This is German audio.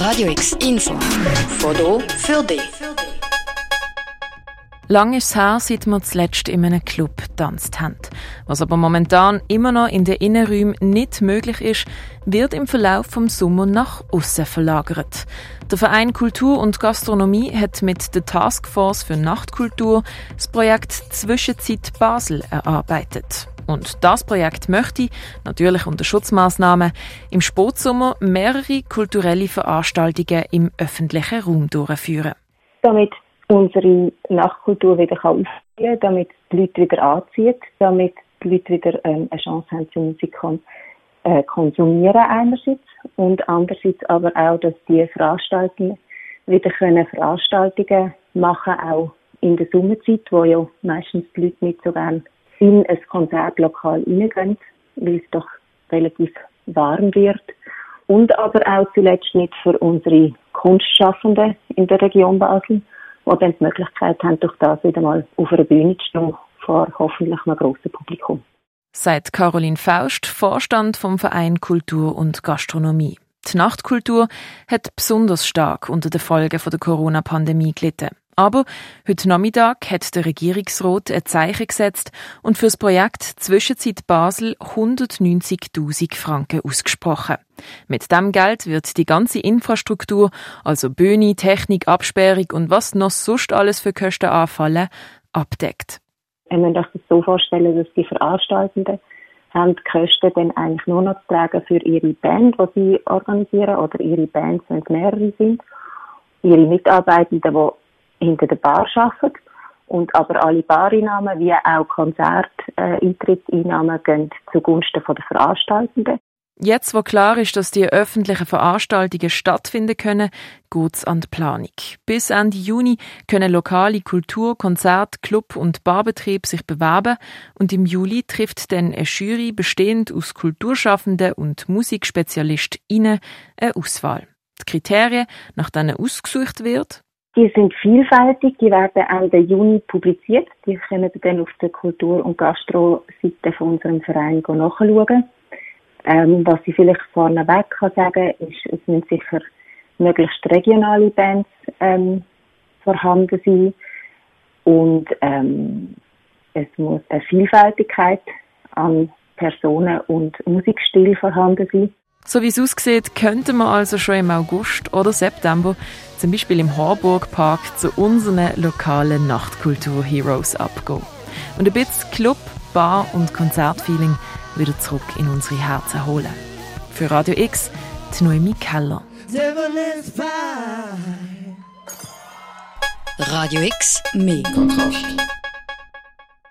Radio X Info. Foto für dich. Lang ist es her, seit wir zuletzt in einem Club getanzt haben. Was aber momentan immer noch in den Innenräumen nicht möglich ist, wird im Verlauf vom Sommer nach außen verlagert. Der Verein Kultur und Gastronomie hat mit der Taskforce für Nachtkultur das Projekt Zwischenzeit Basel erarbeitet. Und das Projekt möchte, natürlich unter Schutzmaßnahmen, im Sportsommer mehrere kulturelle Veranstaltungen im öffentlichen Raum durchführen. Damit unsere Nachtkultur wieder aufblühen kann, damit die Leute wieder anzieht, damit die Leute wieder ähm, eine Chance haben, zur Musik äh, konsumieren einerseits und andererseits aber auch, dass die Veranstaltungen wieder können Veranstaltungen machen, auch in der Sommerzeit, wo ja meistens die Leute nicht so gerne in ein Konzertlokal reingehen, weil es doch relativ warm wird. Und aber auch zuletzt nicht für unsere Kunstschaffenden in der Region Basel, die dann die Möglichkeit haben, durch das wieder mal auf einer Bühne zu stehen vor hoffentlich einem grossen Publikum. Seit Caroline Faust, Vorstand vom Verein Kultur und Gastronomie. Die Nachtkultur hat besonders stark unter den Folgen der Corona-Pandemie gelitten. Aber heute Nachmittag hat der Regierungsrat ein Zeichen gesetzt und für das Projekt Zwischenzeit Basel 190.000 Franken ausgesprochen. Mit dem Geld wird die ganze Infrastruktur, also Bühne, Technik, Absperrung und was noch sonst alles für Kosten anfallen, abdeckt. Wenn man sich das so vorstellen, dass die Veranstaltenden haben die Kosten dann eigentlich nur noch zu tragen für ihre Band, die sie organisieren, oder ihre Bands, wenn es mehrere sind, ihre Mitarbeitenden, die hinter der Bar arbeiten. Und aber alle Bareinnahmen wie auch Konzerteintrittseinnahmen gehen zugunsten der Veranstaltenden. Jetzt, wo klar ist, dass die öffentlichen Veranstaltungen stattfinden können, geht's an die Planung. Bis Ende Juni können lokale Kultur-, Konzert-, Club- und Barbetriebe sich bewerben und im Juli trifft dann eine Jury bestehend aus Kulturschaffenden und Musikspezialistinnen eine Auswahl. Die Kriterien, nach denen ausgesucht wird, die sind vielfältig, die werden Ende Juni publiziert. Die können Sie dann auf der Kultur- und Gastro-Seite von unserem Verein nachschauen. Ähm, was ich vielleicht vorneweg kann sagen ist, es müssen sicher möglichst regionale Bands ähm, vorhanden sein und ähm, es muss eine Vielfältigkeit an Personen und Musikstil vorhanden sein. So wie es aussieht, könnten wir also schon im August oder September zum Beispiel im Harburg Park zu unseren lokalen Nachtkultur-Heroes abgehen. Und ein bisschen Club, Bar und Konzertfeeling wieder zurück in unsere Herzen holen. Für Radio X, die Noemi Keller. Radio X, mehr Kontrast.